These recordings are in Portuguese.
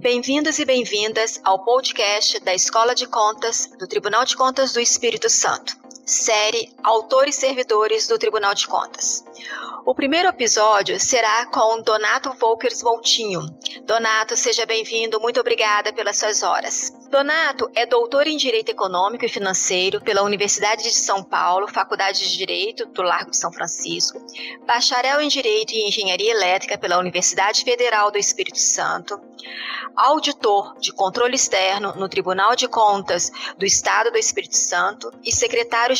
Bem-vindos e bem-vindas ao podcast da Escola de Contas do Tribunal de Contas do Espírito Santo, série Autores Servidores do Tribunal de Contas. O primeiro episódio será com Donato Volkers Voltinho. Donato, seja bem-vindo, muito obrigada pelas suas horas. Donato é doutor em Direito Econômico e Financeiro pela Universidade de São Paulo, Faculdade de Direito do Largo de São Francisco, bacharel em Direito e Engenharia Elétrica pela Universidade Federal do Espírito Santo, auditor de controle externo no Tribunal de Contas do Estado do Espírito Santo e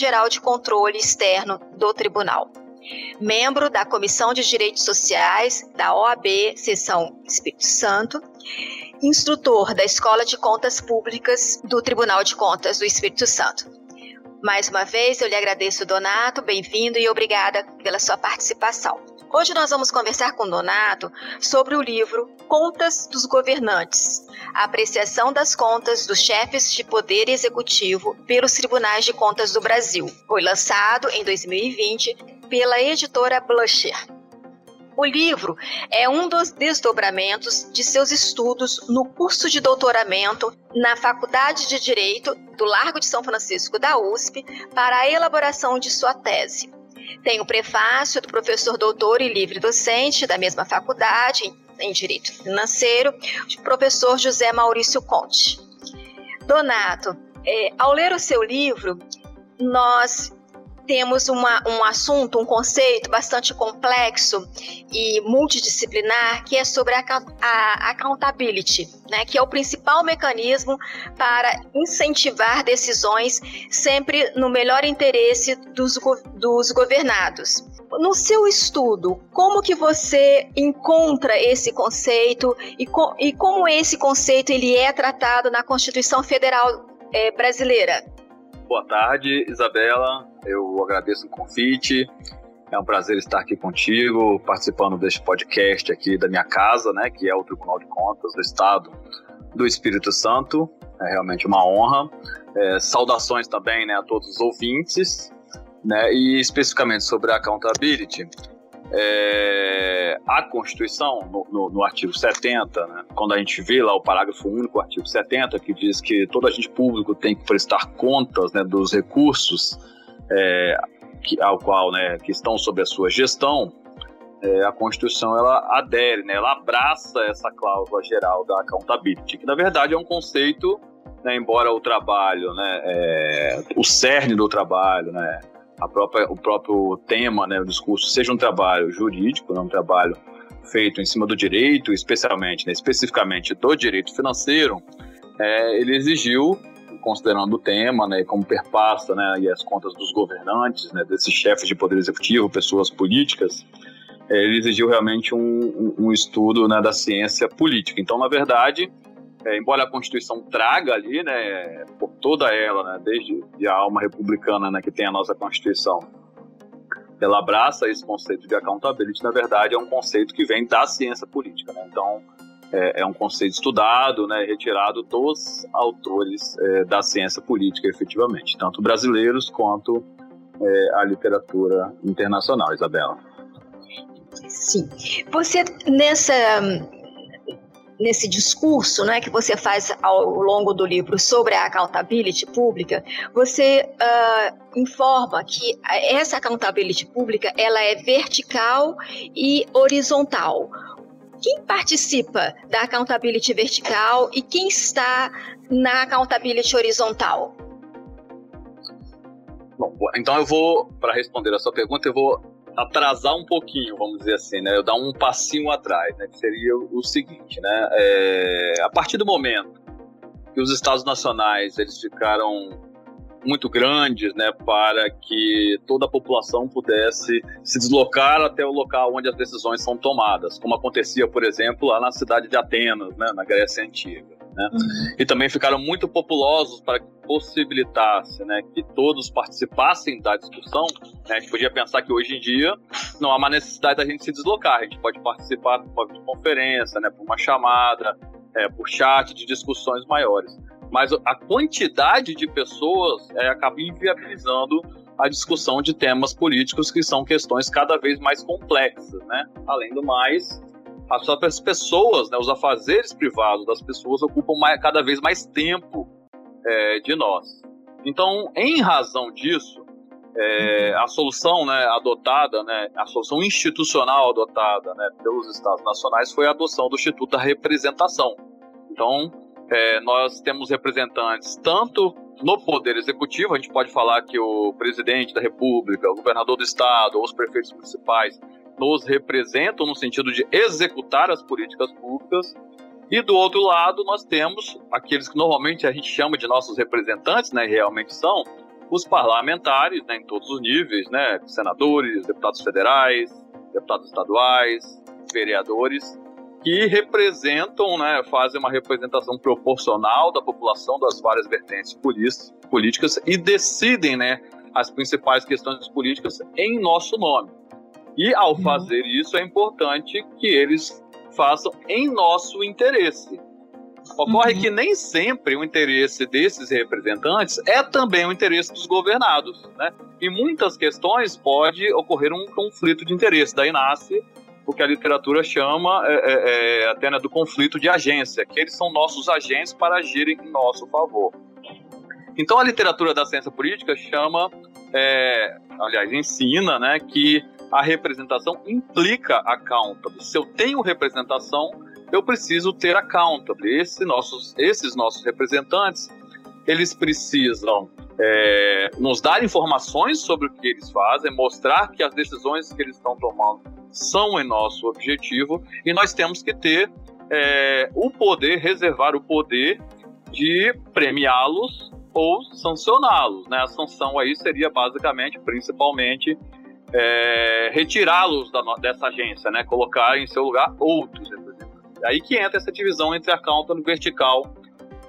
secretário-geral de controle externo do Tribunal. Membro da Comissão de Direitos Sociais da OAB, Seção Espírito Santo instrutor da Escola de Contas Públicas do Tribunal de Contas do Espírito Santo. Mais uma vez, eu lhe agradeço, Donato, bem-vindo e obrigada pela sua participação. Hoje nós vamos conversar com Donato sobre o livro Contas dos Governantes, a apreciação das contas dos chefes de poder executivo pelos tribunais de contas do Brasil. Foi lançado em 2020 pela editora Blusher. O livro é um dos desdobramentos de seus estudos no curso de doutoramento na Faculdade de Direito do Largo de São Francisco da USP para a elaboração de sua tese. Tem o prefácio do professor doutor e livre docente da mesma faculdade em Direito Financeiro, professor José Maurício Conte. Donato, é, ao ler o seu livro, nós temos uma, um assunto, um conceito bastante complexo e multidisciplinar que é sobre a, a accountability, né, que é o principal mecanismo para incentivar decisões sempre no melhor interesse dos, dos governados. No seu estudo, como que você encontra esse conceito e, co e como esse conceito ele é tratado na Constituição Federal é, brasileira? Boa tarde, Isabela. Eu agradeço o convite. É um prazer estar aqui contigo, participando deste podcast aqui da minha casa, né, que é o Tribunal de Contas do Estado do Espírito Santo. É realmente uma honra. É, saudações também né, a todos os ouvintes, né, e especificamente sobre a accountability. É, a Constituição, no, no, no artigo 70, né, quando a gente vê lá o parágrafo único, artigo 70, que diz que todo agente público tem que prestar contas né, dos recursos é, que, ao qual né, que estão sob a sua gestão, é, a Constituição ela adere, né, ela abraça essa cláusula geral da accountability, que na verdade é um conceito, né, embora o trabalho, né, é, o cerne do trabalho, né, a própria, o próprio tema, né, o discurso, seja um trabalho jurídico, não um trabalho feito em cima do direito, especialmente, né, especificamente do direito financeiro, é, ele exigiu, considerando o tema, né, como perpassa, né, e as contas dos governantes, né, desses chefes de poder executivo, pessoas políticas, é, ele exigiu realmente um, um, um estudo né, da ciência política. Então, na verdade, é, embora a Constituição traga ali, né, por toda ela, né, desde a alma republicana né, que tem a nossa Constituição, ela abraça esse conceito de accountability, na verdade é um conceito que vem da ciência política. Né? Então, é, é, um conceito estudado, né, retirado dos autores é, da ciência política, efetivamente, tanto brasileiros quanto é, a literatura internacional, Isabela. Sim. Você, nessa nesse discurso né, que você faz ao longo do livro sobre a accountability pública, você uh, informa que essa accountability pública ela é vertical e horizontal. Quem participa da accountability vertical e quem está na accountability horizontal? Bom, então eu vou, para responder a sua pergunta, eu vou atrasar um pouquinho, vamos dizer assim, né? Eu dar um passinho atrás, né? Que seria o seguinte, né? É, a partir do momento que os estados nacionais eles ficaram muito grandes, né, para que toda a população pudesse se deslocar até o local onde as decisões são tomadas, como acontecia, por exemplo, lá na cidade de Atenas, né, na Grécia Antiga. Né? E também ficaram muito populosos para que possibilitasse né, que todos participassem da discussão. Né? A gente podia pensar que hoje em dia não há uma necessidade da gente se deslocar, a gente pode participar por conferência, né, por uma chamada, é, por chat de discussões maiores. Mas a quantidade de pessoas é, acaba inviabilizando a discussão de temas políticos que são questões cada vez mais complexas, né? Além do mais, as próprias pessoas, né, os afazeres privados das pessoas ocupam mais, cada vez mais tempo é, de nós. Então, em razão disso, é, a solução né, adotada, né, a solução institucional adotada né, pelos Estados nacionais foi a adoção do Instituto da Representação. Então, é, nós temos representantes tanto no Poder Executivo, a gente pode falar que o presidente da República, o governador do Estado ou os prefeitos municipais nos representam no sentido de executar as políticas públicas. E do outro lado, nós temos aqueles que normalmente a gente chama de nossos representantes, né, e realmente são, os parlamentares, né, em todos os níveis, né, senadores, deputados federais, deputados estaduais, vereadores, que representam, né, fazem uma representação proporcional da população das várias vertentes políticas e decidem, né, as principais questões políticas em nosso nome. E ao uhum. fazer isso, é importante que eles façam em nosso interesse. Ocorre uhum. que nem sempre o interesse desses representantes é também o interesse dos governados. Né? Em muitas questões pode ocorrer um conflito de interesse. Daí nasce o que a literatura chama é, é, é, até né, do conflito de agência, que eles são nossos agentes para agirem em nosso favor. Então a literatura da ciência política chama, é, aliás, ensina né, que a representação implica accountable. Se eu tenho representação, eu preciso ter accountable. Esse nossos, esses nossos representantes, eles precisam é, nos dar informações sobre o que eles fazem, mostrar que as decisões que eles estão tomando são em nosso objetivo e nós temos que ter é, o poder, reservar o poder de premiá-los ou sancioná-los. Né? A sanção aí seria basicamente, principalmente, é, retirá-los dessa agência, né? colocar em seu lugar outros representantes. Aí que entra essa divisão entre accountable vertical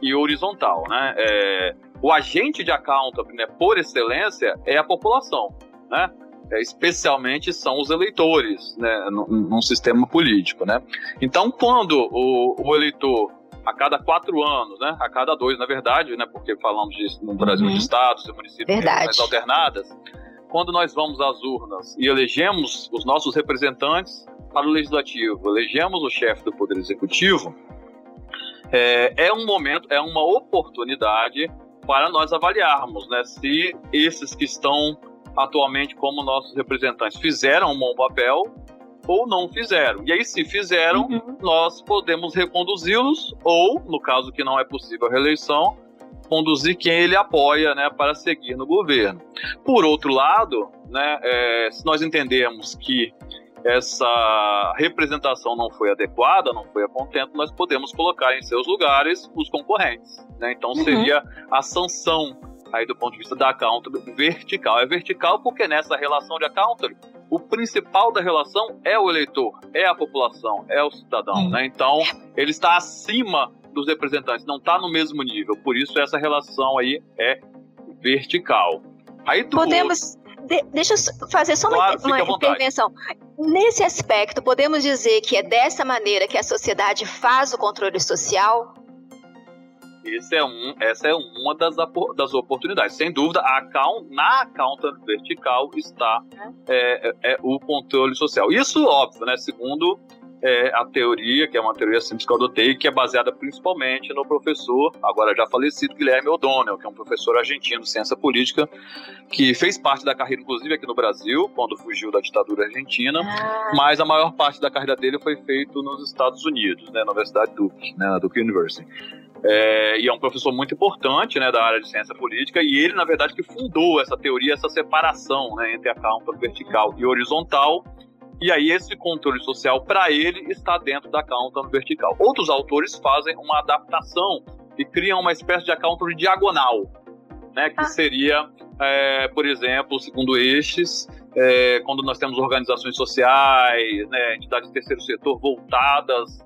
e horizontal. Né? É, o agente de accountable, né, por excelência, é a população. Né? É, especialmente são os eleitores né, num, num, sistema político. Né? Então, quando o, o, eleitor, a cada quatro anos, né, a cada dois, na verdade, né, porque falamos de, no Brasil uhum. de estados e municípios alternadas, quando nós vamos às urnas e elegemos os nossos representantes para o legislativo, elegemos o chefe do poder executivo, é, é um momento, é uma oportunidade para nós avaliarmos né, se esses que estão atualmente como nossos representantes fizeram um bom papel ou não fizeram. E aí, se fizeram, uhum. nós podemos reconduzi-los, ou, no caso que não é possível a reeleição, conduzir quem ele apoia né, para seguir no governo. Por outro lado, né, é, se nós entendermos que essa representação não foi adequada, não foi a contento, nós podemos colocar em seus lugares os concorrentes. Né? Então uhum. seria a sanção aí do ponto de vista da accountability vertical. É vertical porque nessa relação de accountability, o principal da relação é o eleitor, é a população, é o cidadão. Uhum. Né? Então ele está acima dos representantes, não está no mesmo nível. Por isso essa relação aí é vertical. Aí Podemos de, deixa eu fazer só claro, uma, uma intervenção. Nesse aspecto, podemos dizer que é dessa maneira que a sociedade faz o controle social? Esse é um, essa é uma das, das oportunidades. Sem dúvida, a na account vertical está é, é, é o controle social. Isso, óbvio, né? Segundo é a teoria, que é uma teoria simples que eu adotei, que é baseada principalmente no professor, agora já falecido, Guilherme O'Donnell, que é um professor argentino de ciência política, que fez parte da carreira, inclusive aqui no Brasil, quando fugiu da ditadura argentina, ah. mas a maior parte da carreira dele foi feito nos Estados Unidos, né, na Universidade Duke, né, na Duke University. É, e é um professor muito importante né, da área de ciência política, e ele, na verdade, que fundou essa teoria, essa separação né, entre a campo vertical e horizontal, e aí esse controle social para ele está dentro da account vertical. Outros autores fazem uma adaptação e criam uma espécie de account diagonal, né, que ah. seria, é, por exemplo, segundo estes, é, quando nós temos organizações sociais, né, entidades do terceiro setor voltadas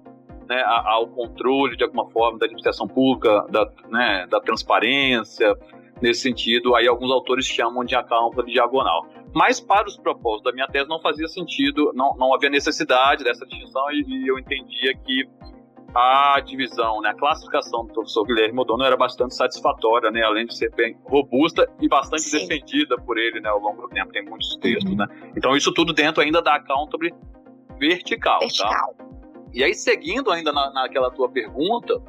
né, ao controle, de alguma forma, da administração pública, da, né, da transparência, nesse sentido, aí alguns autores chamam de account diagonal. Mas para os propósitos da minha tese não fazia sentido, não, não havia necessidade dessa distinção e, e eu entendia que a divisão, né, a classificação do professor Guilherme Odono era bastante satisfatória, né, além de ser bem robusta e bastante Sim. defendida por ele né, ao longo do tempo, tem muitos textos. Uhum. Né? Então, isso tudo dentro ainda da accountable vertical. Vertical. Tá? E aí, seguindo ainda na, naquela tua pergunta,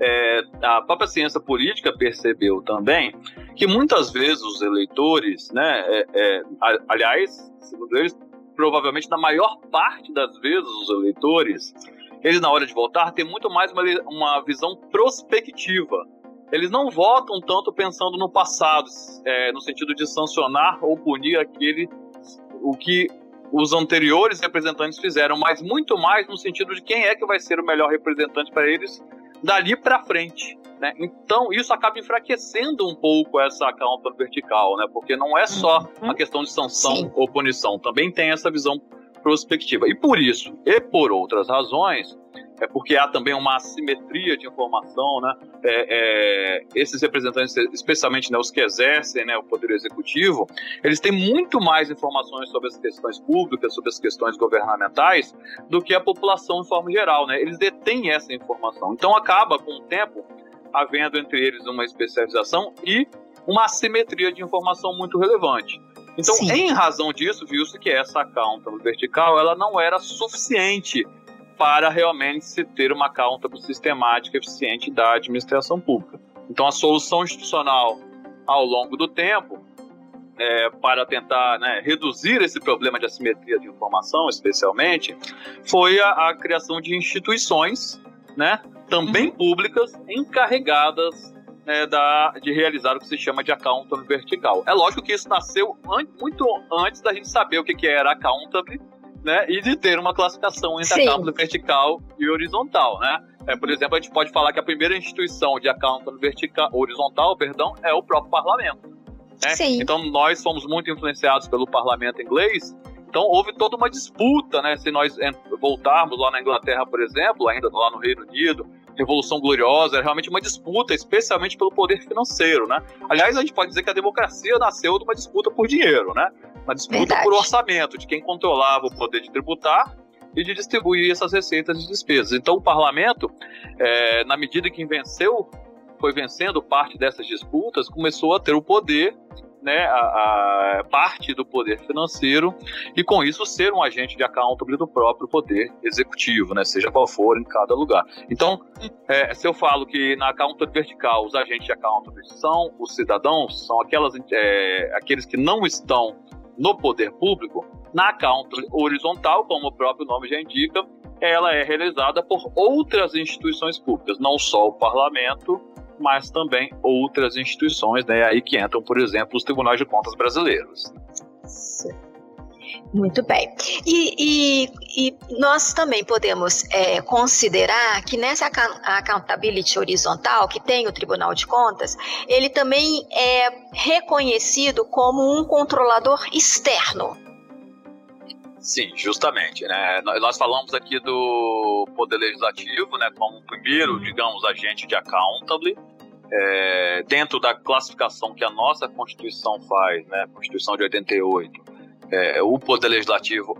é, a própria ciência política percebeu também que muitas vezes os eleitores, né, é, é, aliás, segundo eles, provavelmente na maior parte das vezes os eleitores, eles na hora de votar têm muito mais uma, uma visão prospectiva. Eles não votam tanto pensando no passado, é, no sentido de sancionar ou punir aquele o que os anteriores representantes fizeram, mas muito mais no sentido de quem é que vai ser o melhor representante para eles dali para frente. Né? Então, isso acaba enfraquecendo um pouco essa counter vertical, né? porque não é só uhum. a questão de sanção Sim. ou punição, também tem essa visão prospectiva. E por isso, e por outras razões, é porque há também uma assimetria de informação, né? É, é, esses representantes, especialmente né, os que exercem né, o poder executivo, eles têm muito mais informações sobre as questões públicas, sobre as questões governamentais, do que a população de forma geral, né? Eles detêm essa informação. Então acaba, com o tempo, havendo entre eles uma especialização e uma assimetria de informação muito relevante. Então, Sim. em razão disso, viu-se que essa accountable vertical ela não era suficiente para realmente se ter uma accountable sistemática eficiente da administração pública. Então, a solução institucional ao longo do tempo, é, para tentar né, reduzir esse problema de assimetria de informação, especialmente, foi a, a criação de instituições, né, também uhum. públicas, encarregadas né, da, de realizar o que se chama de accountable vertical. É lógico que isso nasceu an muito antes da gente saber o que, que era accountable né, e de ter uma classificação entre Sim. accountable vertical e horizontal, né? É, por exemplo, a gente pode falar que a primeira instituição de accountable vertical, horizontal, perdão, é o próprio parlamento. Né? Então nós fomos muito influenciados pelo parlamento inglês. Então houve toda uma disputa, né? Se nós voltarmos lá na Inglaterra, por exemplo, ainda lá no Reino Unido, Revolução Gloriosa, era realmente uma disputa, especialmente pelo poder financeiro, né? Aliás, a gente pode dizer que a democracia nasceu de uma disputa por dinheiro, né? Uma disputa Verdade. por orçamento, de quem controlava o poder de tributar e de distribuir essas receitas e despesas. Então, o parlamento, é, na medida que venceu, foi vencendo parte dessas disputas, começou a ter o poder né, a, a, parte do poder financeiro e com isso ser um agente de accountability do próprio poder executivo, né, seja qual for em cada lugar. Então, é, se eu falo que na accountability vertical os agentes de accountability são os cidadãos, são aquelas, é, aqueles que não estão no poder público, na accountability horizontal, como o próprio nome já indica, ela é realizada por outras instituições públicas, não só o parlamento, mas também outras instituições, né? Aí que entram, por exemplo, os tribunais de contas brasileiros. Muito bem. E, e, e, nós também podemos é, considerar que nessa accountability horizontal que tem o Tribunal de Contas, ele também é reconhecido como um controlador externo. Sim, justamente. Né? Nós falamos aqui do Poder Legislativo né, como primeiro, digamos, agente de accountability, é, dentro da classificação que a nossa Constituição faz, né, Constituição de 88, é, o Poder Legislativo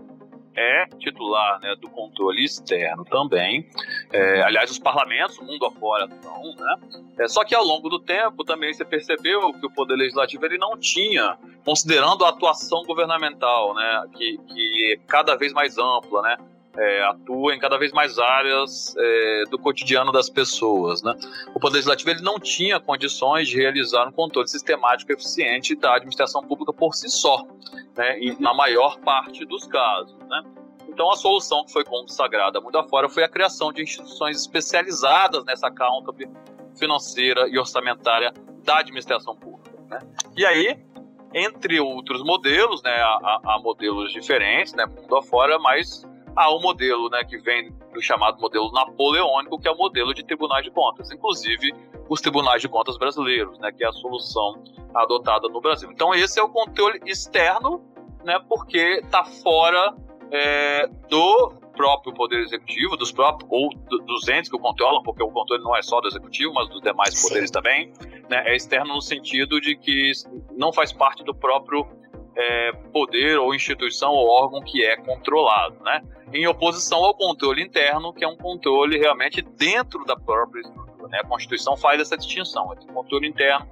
é titular né, do controle externo também. É, aliás, os parlamentos, mundo afora, são. Né? É, só que ao longo do tempo também você percebeu que o Poder Legislativo ele não tinha, considerando a atuação governamental, né, que, que é cada vez mais ampla, né, é, atua em cada vez mais áreas é, do cotidiano das pessoas. Né? O Poder Legislativo ele não tinha condições de realizar um controle sistemático e eficiente da administração pública por si só, né? e, na maior parte dos casos. Né? Então, a solução que foi consagrada muito afora foi a criação de instituições especializadas nessa accountability financeira e orçamentária da administração pública. Né? E aí, entre outros modelos, né, há, há modelos diferentes, né, mundo afora, mas há um modelo né, que vem do chamado modelo napoleônico, que é o modelo de tribunais de contas, inclusive os tribunais de contas brasileiros, né, que é a solução adotada no Brasil. Então esse é o controle externo, né, porque está fora é, do próprio poder executivo, dos próprios ou dos entes que o controlam, porque o controle não é só do executivo, mas dos demais poderes Sim. também, né, é externo no sentido de que não faz parte do próprio é, poder ou instituição ou órgão que é controlado, né? Em oposição ao controle interno, que é um controle realmente dentro da própria estrutura, né? A Constituição faz essa distinção entre controle interno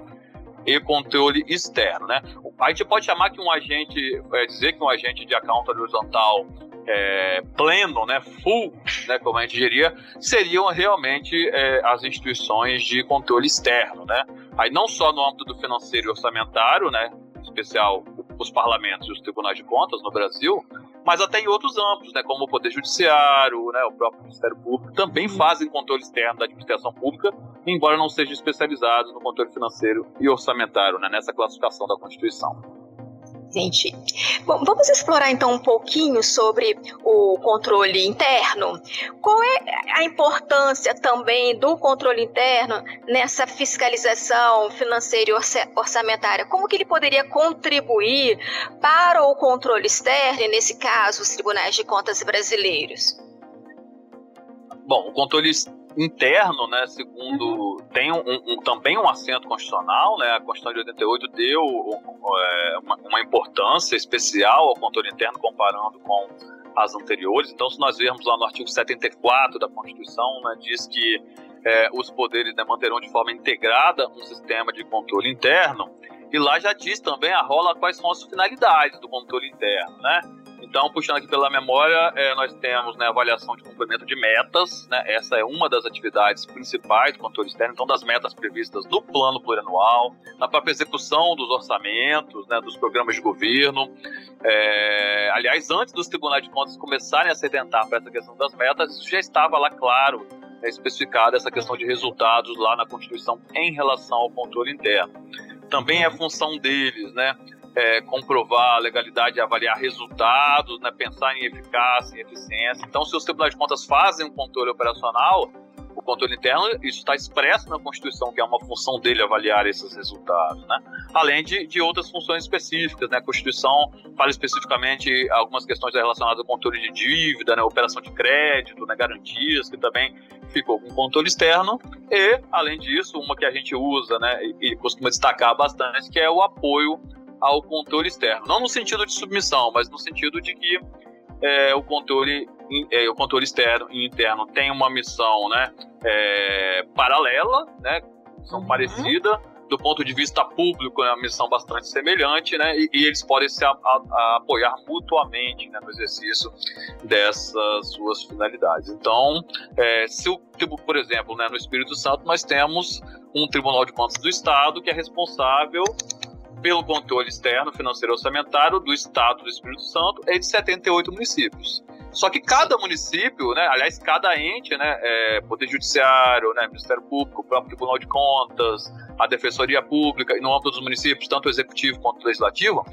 e controle externo, né? A gente pode chamar que um agente, é, dizer que um agente de account horizontal é, pleno, né, full, né, como a gente diria, seriam realmente é, as instituições de controle externo, né? Aí não só no âmbito do financeiro e orçamentário, né, em especial os parlamentos e os tribunais de contas no Brasil, mas até em outros âmbitos, né, como o Poder Judiciário, né, o próprio Ministério Público, também fazem controle externo da administração pública, embora não sejam especializados no controle financeiro e orçamentário, né, nessa classificação da Constituição. Gente, bom, vamos explorar então um pouquinho sobre o controle interno. Qual é a importância também do controle interno nessa fiscalização financeira e orçamentária? Como que ele poderia contribuir para o controle externo, e nesse caso, os tribunais de contas brasileiros? Bom, o controle interno, né, segundo tem um, um, também um assento constitucional, né, a Constituição de 88 deu é, uma, uma, importância especial ao controle interno comparando com as anteriores. Então, se nós vermos lá no artigo 74 da Constituição, né, diz que é, os poderes né, manterão de forma integrada um sistema de controle interno. E lá já diz também a rola quais são as finalidades do controle interno, né? Então, puxando aqui pela memória, é, nós temos né, avaliação de cumprimento de metas, né, essa é uma das atividades principais do controle externo, então das metas previstas no plano plurianual, na própria execução dos orçamentos, né, dos programas de governo. É, aliás, antes dos tribunais de contas começarem a se atentar para essa questão das metas, isso já estava lá claro, né, especificado essa questão de resultados lá na Constituição em relação ao controle interno. Também é função deles, né? É, comprovar a legalidade avaliar resultados, né, pensar em eficácia e eficiência. Então, se os tribunais de contas fazem um controle operacional, o controle interno, isso está expresso na Constituição, que é uma função dele avaliar esses resultados, né? Além de, de outras funções específicas, né? A Constituição fala especificamente algumas questões relacionadas ao controle de dívida, né? Operação de crédito, né? Garantias, que também ficou com controle externo. E, além disso, uma que a gente usa, né? E, e costuma destacar bastante, que é o apoio ao controle externo. Não no sentido de submissão, mas no sentido de que é, o controle é, o controle externo e interno tem uma missão né, é, paralela, né, missão uhum. parecida, do ponto de vista público é uma missão bastante semelhante, né, e, e eles podem se a, a, a apoiar mutuamente né, no exercício dessas suas finalidades. Então, é, se o por exemplo, né, no Espírito Santo nós temos um Tribunal de Contas do Estado que é responsável pelo controle externo financeiro orçamentário do Estado do Espírito Santo é de 78 municípios. Só que cada município, né, aliás, cada ente, né, é, Poder Judiciário, né, Ministério Público, o próprio Tribunal de Contas, a Defensoria Pública, e no âmbito dos municípios, tanto o Executivo quanto o Legislativo,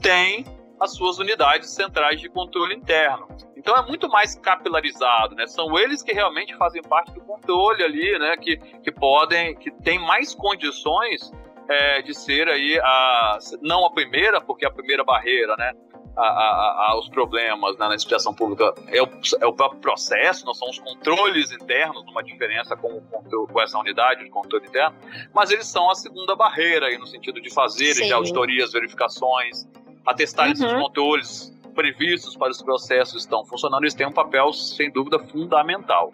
tem as suas unidades centrais de controle interno. Então é muito mais capilarizado, né? São eles que realmente fazem parte do controle ali, né? Que, que podem, que têm mais condições é, de ser aí a não a primeira, porque a primeira barreira, né, a, a, aos problemas né, na instituição pública é o, é o próprio processo, não são os controles internos, uma diferença com, com, com, essa unidade de controle interno, mas eles são a segunda barreira aí no sentido de fazerem auditorias, verificações, atestarem uhum. se os controles previstos para os processos estão funcionando, eles têm um papel sem dúvida fundamental.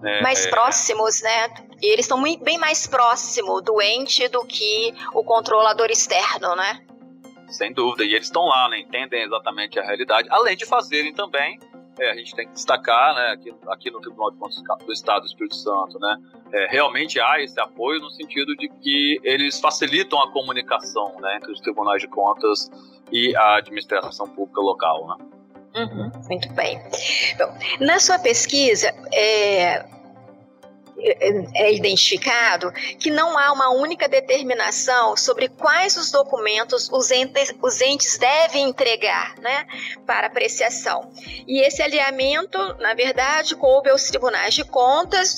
Né? Mais é, próximos, né? E eles estão bem mais próximo do ente do que o controlador externo, né? Sem dúvida, e eles estão lá, né? entendem exatamente a realidade, além de fazerem também, é, a gente tem que destacar, né, aqui, aqui no Tribunal de Contas do Estado do Espírito Santo, né, é, realmente há esse apoio no sentido de que eles facilitam a comunicação né, entre os tribunais de contas e a administração pública local. Né? Uhum, muito bem. Bom, na sua pesquisa, é, é identificado que não há uma única determinação sobre quais os documentos os entes, os entes devem entregar né, para apreciação. E esse alinhamento, na verdade, coube aos tribunais de contas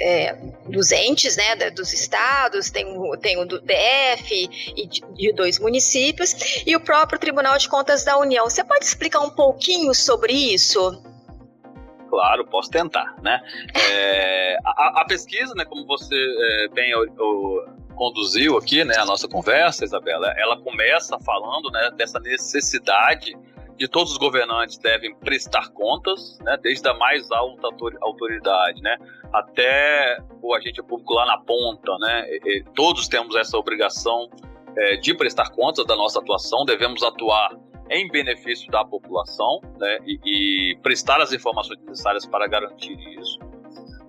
é, dos entes, né, dos estados, tem, tem o do DF e de, de dois municípios, e o próprio Tribunal de Contas da União. Você pode explicar um pouquinho sobre isso? Claro, posso tentar, né? É, a, a, pesquisa, né, como você é, bem o, o, conduziu aqui, né, a nossa conversa, Isabela, ela começa falando, né, dessa necessidade de todos os governantes devem prestar contas, né, desde a mais alta autoridade, né, até o agente público lá na ponta, né, e, e todos temos essa obrigação é, de prestar contas da nossa atuação, devemos atuar em benefício da população né, e, e prestar as informações necessárias para garantir isso.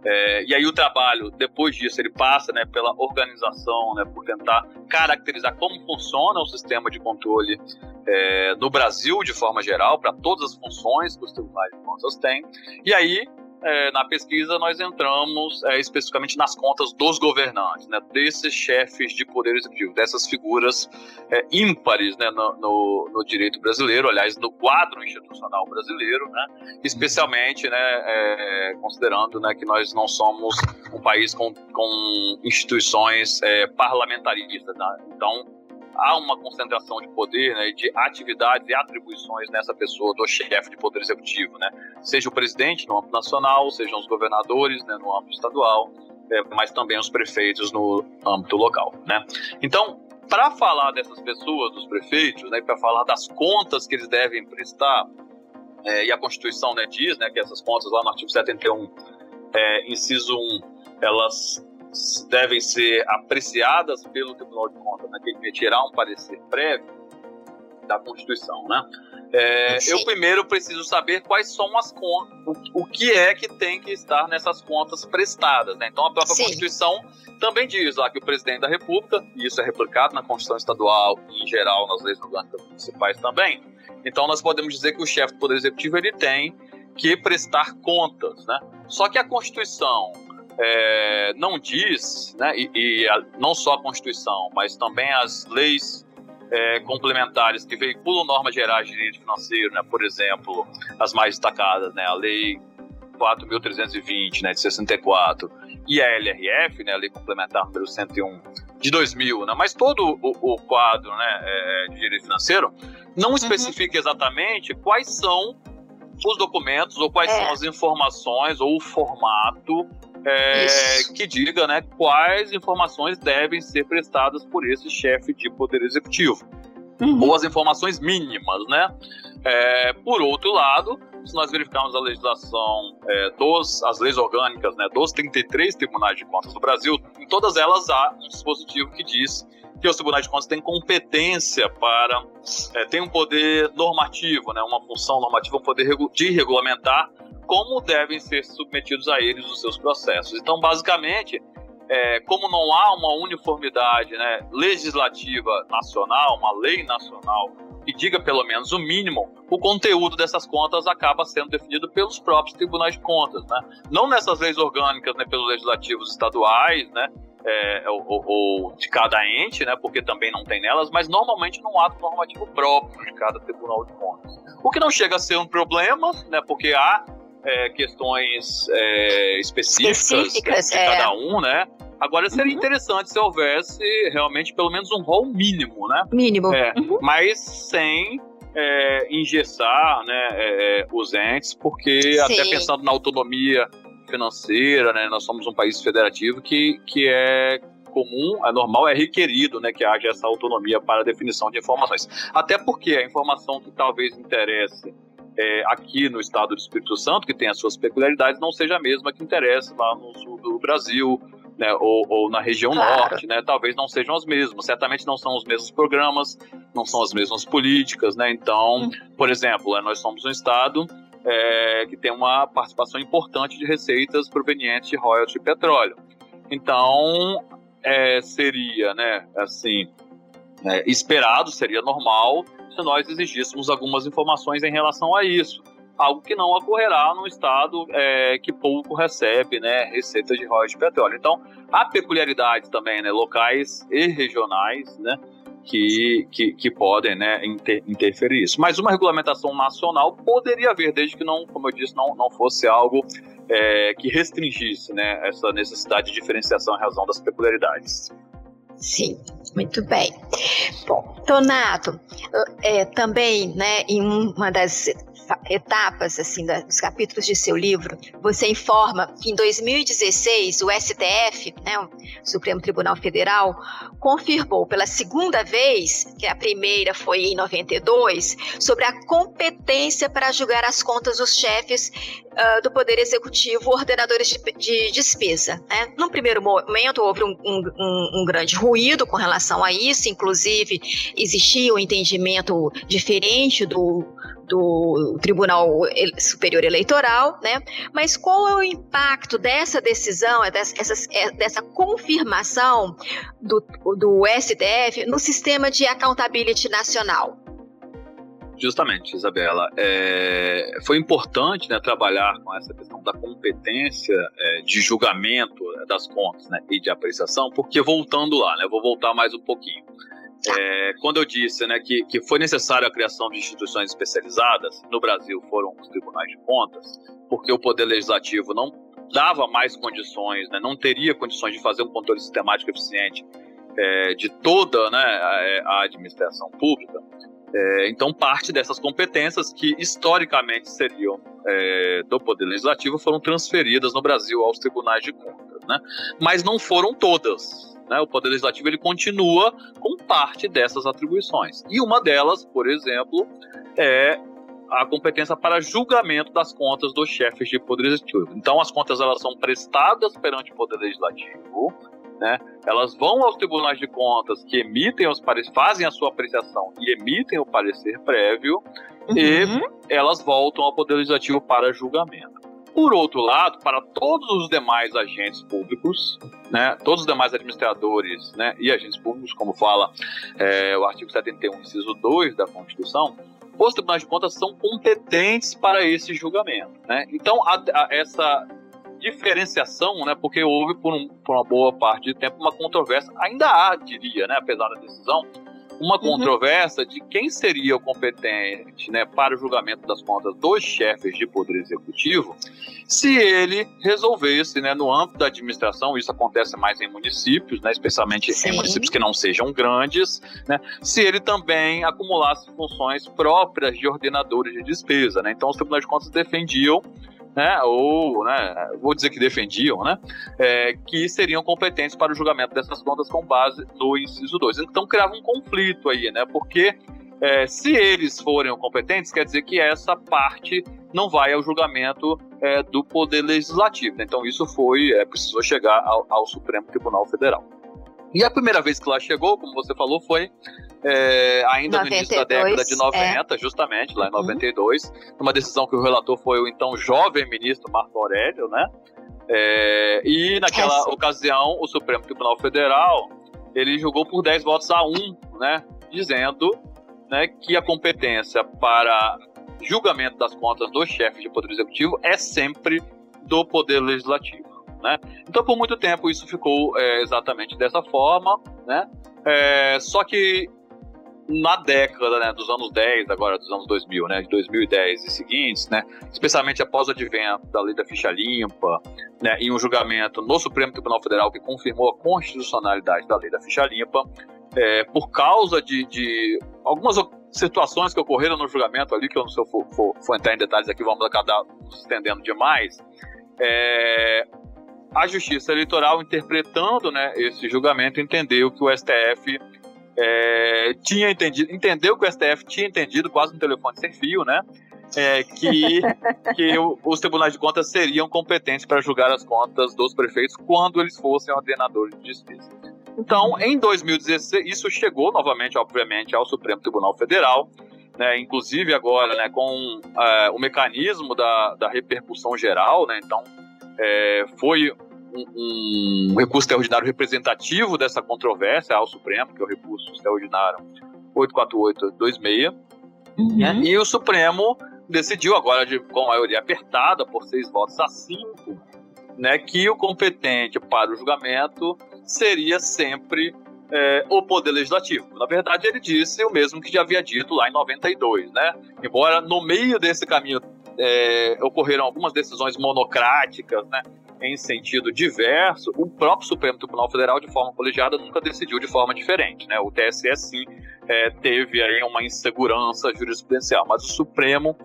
É, e aí o trabalho, depois disso, ele passa né, pela organização, né, por tentar caracterizar como funciona o sistema de controle é, no Brasil, de forma geral, para todas as funções que os tribunais de contas têm. E aí é, na pesquisa nós entramos é, especificamente nas contas dos governantes, né, desses chefes de poder executivo, dessas figuras é, ímpares né, no, no, no, direito brasileiro, aliás, no quadro institucional brasileiro, né, especialmente né, é, considerando né, que nós não somos um país com, com instituições é, parlamentaristas. Né, então, há uma concentração de poder, né, de atividades e atribuições nessa pessoa do chefe de poder executivo, né? Seja o presidente no âmbito nacional, sejam os governadores né, no âmbito estadual, é, mas também os prefeitos no âmbito local, né? Então, para falar dessas pessoas, dos prefeitos, né, para falar das contas que eles devem prestar, é, e a Constituição né, diz né, que essas contas lá no artigo 71, é, inciso 1, elas devem ser apreciadas pelo Tribunal de Contas, né, que emitirá um parecer prévio da Constituição, né? É, eu primeiro preciso saber quais são as contas, o, o, que é que tem que estar nessas contas prestadas, né? Então a própria Sim. Constituição também diz lá que o presidente da República, e isso é replicado na Constituição Estadual e em geral nas leis orgânicas municipais também. Então nós podemos dizer que o chefe do Poder Executivo ele tem que prestar contas, né? Só que a Constituição é, não diz, né, e, e a, não só a Constituição, mas também as leis é, complementares que veiculam normas gerais de direito financeiro, né, por exemplo, as mais destacadas, né, a Lei 4.320, né, de 64, e a LRF, né, a Lei Complementar número 101 de 2000, né, mas todo o, o quadro né, é, de direito financeiro não uhum. especifica exatamente quais são os documentos ou quais é. são as informações ou o formato é, que diga né, quais informações devem ser prestadas por esse chefe de poder executivo. Uhum. Ou as informações mínimas, né? É, por outro lado, se nós verificarmos a legislação é, dos, as leis orgânicas, né, dos 33 tribunais de contas do Brasil, em todas elas há um dispositivo que diz que os tribunais de contas têm competência para, é, tem um poder normativo, né, uma função normativa, um poder de regulamentar como devem ser submetidos a eles os seus processos. Então, basicamente, é, como não há uma uniformidade né, legislativa nacional, uma lei nacional que diga pelo menos o mínimo, o conteúdo dessas contas acaba sendo definido pelos próprios tribunais de contas, né? Não nessas leis orgânicas, né, pelos legislativos estaduais, né, é, ou, ou, de cada ente, né, porque também não tem nelas, mas normalmente num ato normativo próprio de cada tribunal de contas. O que não chega a ser um problema, né, porque há é, questões é, específicas, específicas de cada é. um, né? Agora seria uhum. interessante se houvesse realmente pelo menos um rol mínimo, né? Mínimo. É, uhum. Mas sem é, engessar né, é, é os entes, porque Sim. até pensando na autonomia financeira, né, nós somos um país federativo que, que é comum, é normal, é requerido né, que haja essa autonomia para a definição de informações. Até porque a informação que talvez interesse é, aqui no estado do Espírito Santo, que tem as suas peculiaridades, não seja a mesma que interessa lá no sul do Brasil, né, ou, ou, na região claro. norte, né, talvez não sejam os mesmos. Certamente não são os mesmos programas, não são as mesmas políticas, né. Então, hum. por exemplo, né, nós somos um estado é, que tem uma participação importante de receitas provenientes de royalties de petróleo. Então, é, seria, né, assim, é, esperado, seria normal se nós exigíssemos algumas informações em relação a isso. Algo que não ocorrerá num estado é, que pouco recebe né, receita de royalties de petróleo. Então, há peculiaridades também, né, locais e regionais, né, que, que, que, podem né, inter, interferir isso. Mas uma regulamentação nacional poderia haver, desde que não, como eu disse, não, não fosse algo é, que restringisse né, essa necessidade de diferenciação em razão das peculiaridades. Sim, muito bem. Bom, Donato, é, também, né, em uma das etapas assim dos capítulos de seu livro, você informa que em 2016 o STF, né, o Supremo Tribunal Federal, confirmou pela segunda vez, que a primeira foi em 92, sobre a competência para julgar as contas dos chefes uh, do Poder Executivo, ordenadores de, de despesa. Né? No primeiro momento houve um, um, um grande ruído com relação a isso, inclusive existia um entendimento diferente do do Tribunal Superior Eleitoral, né? Mas qual é o impacto dessa decisão, é dessa, é, dessa confirmação do, do STF no sistema de accountability nacional? Justamente, Isabela. É, foi importante né, trabalhar com essa questão da competência é, de julgamento das contas né, e de apreciação, porque voltando lá, né, vou voltar mais um pouquinho. É, quando eu disse né, que, que foi necessária a criação de instituições especializadas, no Brasil foram os tribunais de contas, porque o Poder Legislativo não dava mais condições, né, não teria condições de fazer um controle sistemático eficiente é, de toda né, a, a administração pública. É, então, parte dessas competências que historicamente seriam é, do Poder Legislativo foram transferidas no Brasil aos tribunais de contas. Né? Mas não foram todas. Né? O Poder Legislativo ele continua com parte dessas atribuições. E uma delas, por exemplo, é a competência para julgamento das contas dos chefes de Poder Executivo. Então, as contas elas são prestadas perante o Poder Legislativo, né? Elas vão aos tribunais de contas que emitem os pareceres, fazem a sua apreciação e emitem o parecer prévio uhum. e elas voltam ao Poder Legislativo para julgamento. Por outro lado, para todos os demais agentes públicos, né, todos os demais administradores né, e agentes públicos, como fala é, o artigo 71, inciso 2 da Constituição, os tribunais de contas são competentes para esse julgamento. Né? Então, a, a, essa diferenciação, né, porque houve por, um, por, uma boa parte de tempo uma controvérsia, ainda há, diria, né, apesar da decisão, uma uhum. controvérsia de quem seria o competente né, para o julgamento das contas dos chefes de poder executivo se ele resolvesse, né, no âmbito da administração, isso acontece mais em municípios, né, especialmente Sim. em municípios que não sejam grandes, né, se ele também acumulasse funções próprias de ordenadores de despesa. Né, então, os tribunais de contas defendiam né, ou, né, vou dizer que defendiam, né, é, que seriam competentes para o julgamento dessas contas com base no inciso 2. Então criava um conflito aí, né, porque é, se eles forem competentes, quer dizer que essa parte não vai ao julgamento é, do Poder Legislativo. Então isso foi, é, precisou chegar ao, ao Supremo Tribunal Federal. E a primeira vez que lá chegou, como você falou, foi é, ainda 92, no início da década de 90, é. justamente, lá em 92, uhum. uma decisão que o relator foi o então jovem ministro Marco Aurélio, né? É, e naquela Essa. ocasião, o Supremo Tribunal Federal, ele julgou por 10 votos a 1, né? Dizendo né, que a competência para julgamento das contas dos chefes de poder executivo é sempre do poder legislativo. Né? Então, por muito tempo, isso ficou é, exatamente dessa forma, né? É, só que na década né, dos anos 10, agora dos anos 2000, né, de 2010 e seguintes, né, especialmente após o advento da lei da ficha limpa, né, em um julgamento no Supremo Tribunal Federal que confirmou a constitucionalidade da lei da ficha limpa, é, por causa de, de, algumas situações que ocorreram no julgamento ali, que eu não sei se eu for, for, for entrar em detalhes aqui, vamos acabar nos estendendo demais, é, a Justiça Eleitoral, interpretando né, esse julgamento, entendeu que o STF é, tinha entendido, entendeu que o STF tinha entendido, quase um telefone sem fio, né? É, que, que o, os tribunais de contas seriam competentes para julgar as contas dos prefeitos quando eles fossem ordenadores de despesa. Então, em 2016, isso chegou novamente, obviamente, ao Supremo Tribunal Federal, né, inclusive agora né, com é, o mecanismo da, da repercussão geral, né, então é, foi um, um, recurso extraordinário representativo dessa controvérsia ao Supremo, que é o recurso extraordinário 84826, uhum. e o Supremo decidiu agora, de, com a maioria apertada, por seis votos a cinco, né, que o competente para o julgamento seria sempre é, o Poder Legislativo. Na verdade, ele disse o mesmo que já havia dito lá em 92, né? Embora no meio desse caminho é, ocorreram algumas decisões monocráticas, né? Em sentido diverso, o próprio Supremo Tribunal Federal, de forma colegiada, nunca decidiu de forma diferente, né? O TSE, sim, é, teve aí uma insegurança jurisprudencial, mas o Supremo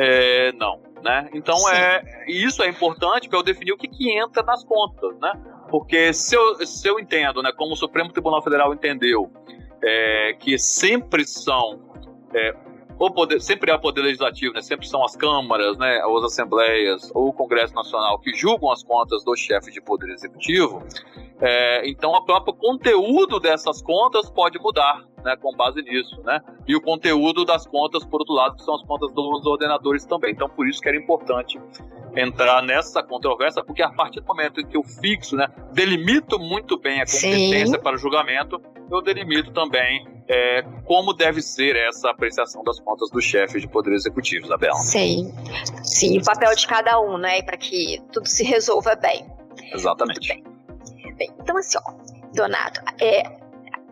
É, não, né? Então é isso é importante para eu definir o que, que entra nas contas, né? Porque se eu, se eu entendo, né, como o Supremo Tribunal Federal entendeu, é, que sempre são é, o poder, sempre é o poder legislativo, né? Sempre são as câmaras, né? Ou as assembleias ou o Congresso Nacional que julgam as contas do chefe de poder executivo. É, então, o próprio conteúdo dessas contas pode mudar, né, com base nisso, né? E o conteúdo das contas, por outro lado, que são as contas dos ordenadores também. Então, por isso que era importante entrar nessa controvérsia, porque a partir do momento em que eu fixo, né, delimito muito bem a competência Sim. para o julgamento, eu delimito também é, como deve ser essa apreciação das contas do chefe de poder executivo, Isabela. Sim, sim, o papel de cada um, né, para que tudo se resolva bem. Exatamente. Bem. bem. então assim, ó, Donato, é,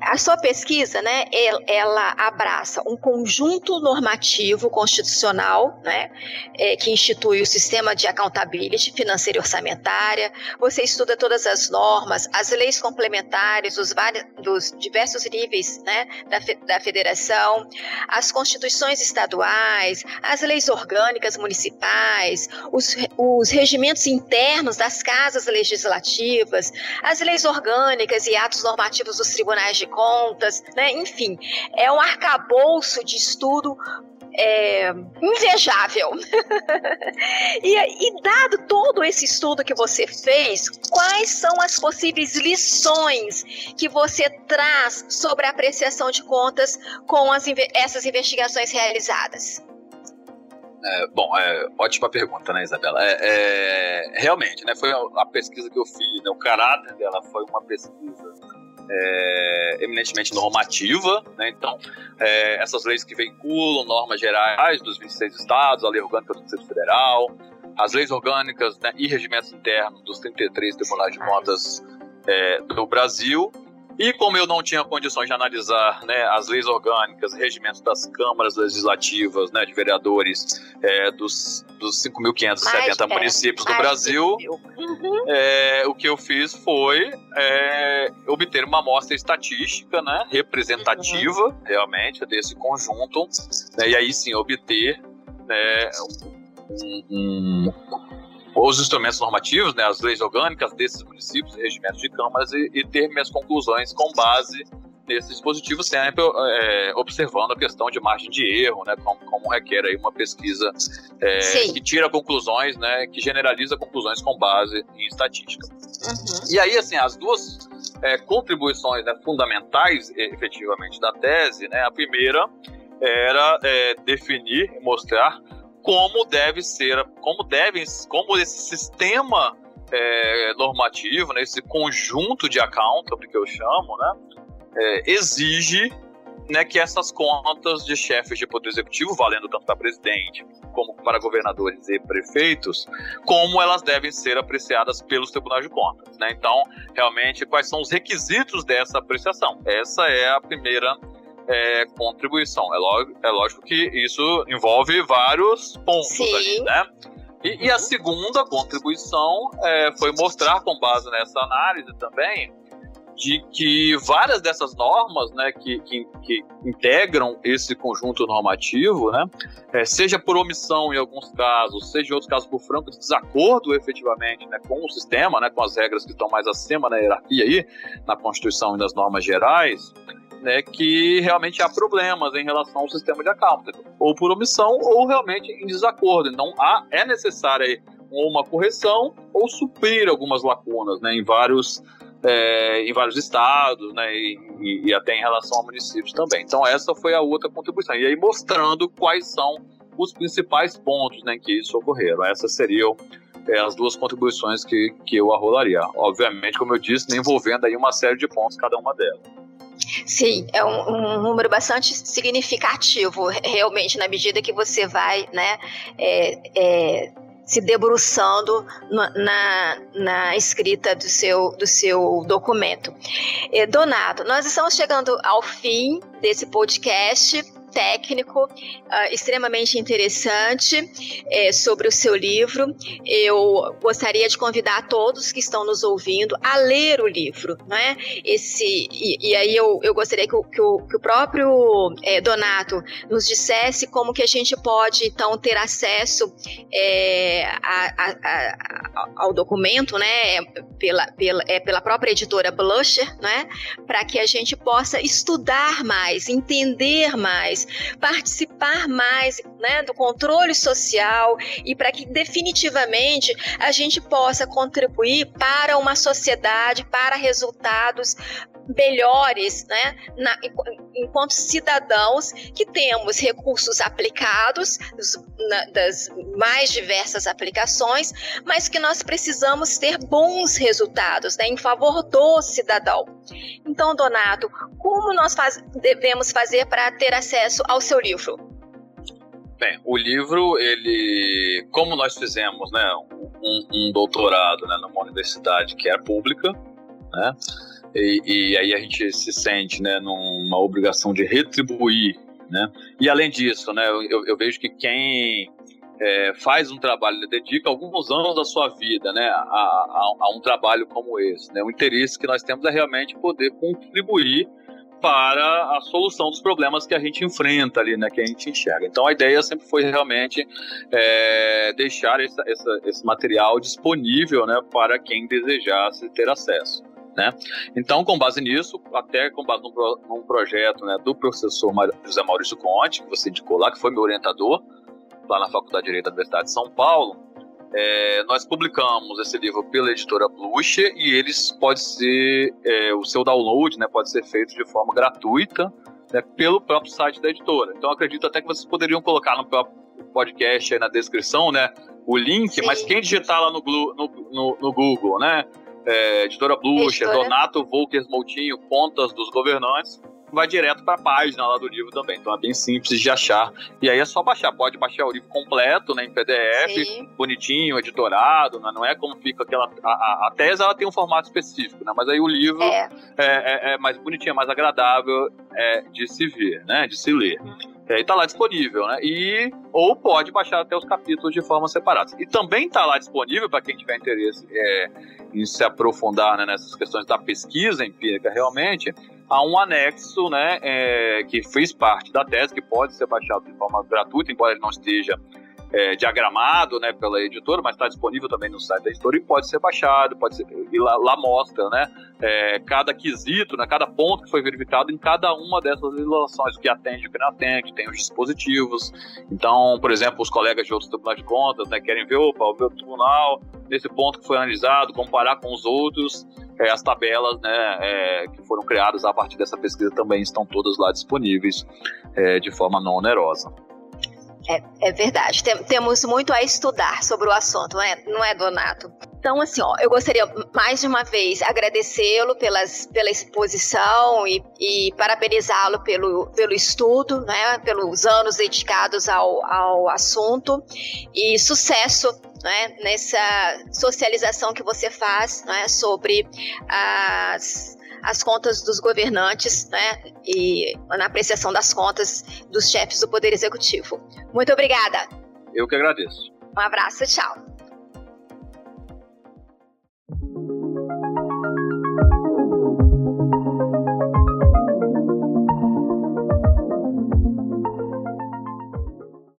a sua pesquisa, né, ela abraça um conjunto normativo constitucional, né, é, que institui o sistema de accountability financeira e orçamentária. Você estuda todas as normas, as leis complementares dos, vários, dos diversos níveis, né, da, da federação, as constituições estaduais, as leis orgânicas municipais, os, os regimentos internos das casas legislativas, as leis orgânicas e atos normativos dos tribunais de de contas, né? Enfim, é um arcabouço de estudo é, invejável. e, e, dado todo esse estudo que você fez, quais são as possíveis lições que você traz sobre a apreciação de contas com as, essas investigações realizadas? É, bom, é, ótima pergunta, né, Isabela? É, é, realmente, né, foi a, a, pesquisa que eu fiz, né, o caráter dela foi uma pesquisa é, eminentemente normativa, né? então é, essas leis que vinculam normas gerais dos 26 estados, a lei orgânica do Distrito Federal, as leis orgânicas né, e regimentos internos dos 33 tribunais de contas é, do Brasil e como eu não tinha condições de analisar né, as leis orgânicas, regimentos das câmaras legislativas, né, de vereadores é, dos, dos 5.570 municípios do Brasil, uhum. é, o que eu fiz foi é, obter uma amostra estatística né, representativa, uhum. realmente, desse conjunto, né, e aí sim obter né, um, um os instrumentos normativos, né, as leis orgânicas desses municípios regimentos de câmaras e, e ter minhas conclusões com base nesse dispositivo, sempre é, observando a questão de margem de erro, né, como, como requer aí uma pesquisa é, que tira conclusões, né, que generaliza conclusões com base em estatística. Uhum. E aí, assim, as duas é, contribuições né, fundamentais, efetivamente, da tese, né, a primeira era é, definir mostrar como deve ser, como devem, como esse sistema é, normativo, né, esse conjunto de accountable que eu chamo, né, é, exige né, que essas contas de chefes de poder executivo, valendo tanto para presidente como para governadores e prefeitos, como elas devem ser apreciadas pelos tribunais de contas. Né? Então, realmente, quais são os requisitos dessa apreciação? Essa é a primeira é, contribuição. É, lógico, é lógico que isso envolve vários pontos Sim. ali, né? E, e, a segunda contribuição é, foi mostrar, com base nessa análise também, de que várias dessas normas, né, que, que, que integram esse conjunto normativo, né, é, seja por omissão em alguns casos, seja em outros casos por franco desacordo efetivamente, né, com o sistema, né, com as regras que estão mais acima na hierarquia aí, na Constituição e nas normas gerais, né, que realmente há problemas em relação ao sistema de accountable, ou por omissão ou realmente em desacordo. Então há, é necessária uma correção ou suprir algumas lacunas né, em vários é, em vários estados, né, e, e, até em relação a municípios também. Então essa foi a outra contribuição. E aí mostrando quais são os principais pontos né, que isso ocorreram. Essas seriam é, as duas contribuições que, que eu arrolaria. Obviamente, como eu disse, envolvendo aí uma série de pontos cada uma delas. Sim, é um, um, número bastante significativo, realmente, na medida que você vai, né, é, é, se debruçando na, na escrita do seu, do seu documento. É, Donato, nós estamos chegando ao fim desse podcast. Técnico uh, extremamente interessante é, sobre o seu livro. Eu gostaria de convidar todos que estão nos ouvindo a ler o livro, né? Esse e, e aí eu, eu gostaria que o, que o, que o próprio é, Donato nos dissesse como que a gente pode então ter acesso é, a, a, a, ao documento, né? Pela, pela, é, pela própria editora Blusher, né? Para que a gente possa estudar mais, entender mais, participar mais né, do controle social e para que definitivamente a gente possa contribuir para uma sociedade, para resultados melhores, né, na, enquanto cidadãos que temos recursos aplicados na, das mais diversas aplicações, mas que nós precisamos ter bons resultados, né, em favor do cidadão. Então, Donato, como nós faz, devemos fazer para ter acesso ao seu livro? Bem, o livro, ele, como nós fizemos, né, um, um doutorado, né, numa universidade que é pública, né, e, e, aí a gente se sente, né, numa obrigação de retribuir, né, e além disso, né, eu, eu vejo que quem é, faz um trabalho, dedica alguns anos da sua vida, né, a, a, a um trabalho como esse, né, o interesse que nós temos é realmente poder contribuir para a solução dos problemas que a gente enfrenta ali, né, que a gente enxerga. Então a ideia sempre foi realmente é, deixar essa, essa, esse material disponível, né, para quem desejasse ter acesso. Né? Então, com base nisso, até com base num, num projeto né, do professor José Maurício Conte, que você indicou lá, que foi meu orientador lá na Faculdade de Direito da Universidade de São Paulo, é, nós publicamos esse livro pela editora Blucher e eles pode ser é, o seu download, né, pode ser feito de forma gratuita né, pelo próprio site da editora. Então acredito até que vocês poderiam colocar no próprio podcast aí na descrição, né, o link. Sim. Mas quem digitar lá no, no, no, no Google, né, é, editora Blucher, editora. Donato Volkers Moutinho, Contas dos Governantes, vai direto para a página lá do livro também. Então é bem simples de achar. E aí é só baixar. Pode baixar o livro completo, né, em PDF, Sim. bonitinho, editorado, né? não é como fica aquela. A, a, tese ela tem um formato específico, né? Mas aí o livro é, é, é, é mais bonitinho, é mais agradável é, de se ver, né? De se ler. Uhum. E tá lá disponível, né? E ou pode baixar até os capítulos de forma separada. E também tá lá disponível para quem tiver interesse é, em se aprofundar né, nessas questões da pesquisa empírica realmente, há um anexo, né, é, que fez parte da tese, que pode ser baixado de forma gratuita, embora ele não esteja é, diagramado né, pela editora, mas está disponível também no site da editora e pode ser baixado, pode ser, e lá, lá mostra né, é, cada quesito, né, cada ponto que foi verificado em cada uma dessas legislações, o que atende, o que não atende, tem os dispositivos. Então, por exemplo, os colegas de outros tribunais de contas né, querem ver, opa, o meu tribunal, nesse ponto que foi analisado, comparar com os outros, é, as tabelas né, é, que foram criadas a partir dessa pesquisa também estão todas lá disponíveis é, de forma não onerosa. É, é verdade. Tem, temos muito a estudar sobre o assunto, não é, não é, Donato? Então, assim, ó, eu gostaria mais de uma vez agradecê-lo pelas, pela exposição e, e parabenizá-lo pelo, pelo estudo, né, pelos anos dedicados ao, ao assunto e sucesso né, nessa socialização que você faz né, sobre as as contas dos governantes, né, e na apreciação das contas dos chefes do Poder Executivo. Muito obrigada. Eu que agradeço. Um abraço, tchau.